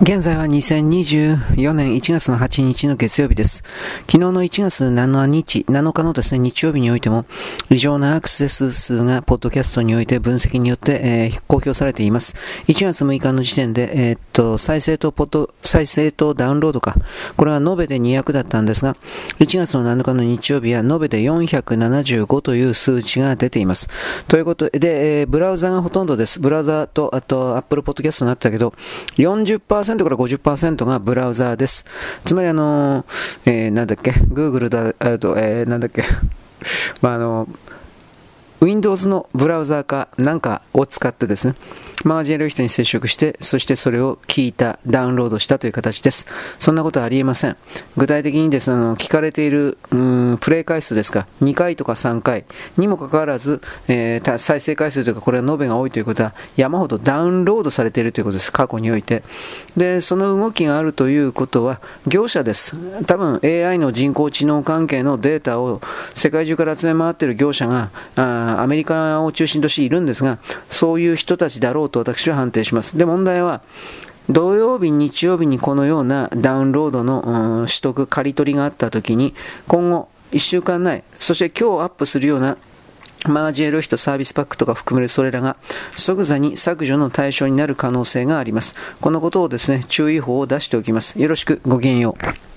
現在は2024年1月の8日の月曜日です。昨日の1月7日、7日のですね、日曜日においても、異常なアクセス数がポッドキャストにおいて分析によって、えー、公表されています。1月6日の時点で、えー、っと、再生とポッド、再生とダウンロードか、これは延べで200だったんですが、1月の7日の日曜日は延べで475という数値が出ています。ということで、えー、ブラウザがほとんどです。ブラウザと、あと、Apple Podcast になったけど、40% 40%から50%がブラウザーです。つまりあの、えー、なんだっけ、Google だ、あと、えー、なんだっけ、まあ、あの、Windows のブラウザーかなんかを使ってですね、マージェル人に接触して、そしてそれを聞いた、ダウンロードしたという形です。そんなことはありえません。具体的にですね、あの聞かれているうんプレイ回数ですか、2回とか3回にもかかわらず、えー、再生回数というか、これは延べが多いということは、山ほどダウンロードされているということです、過去において。で、その動きがあるということは、業者です。多分 AI の人工知能関係のデータを世界中から集め回っている業者があアメリカを中心としているんですが、そういう人たちだろうと私は判定します。で、問題は、土曜日、日曜日にこのようなダウンロードの、取得、刈り取りがあったときに、今後、1週間内、そして今日アップするようなマージエロヒとサービスパックとか含めるそれらが即座に削除の対象になる可能性があります。このことをですね、注意報を出しておきます。よろしくごきげんよう。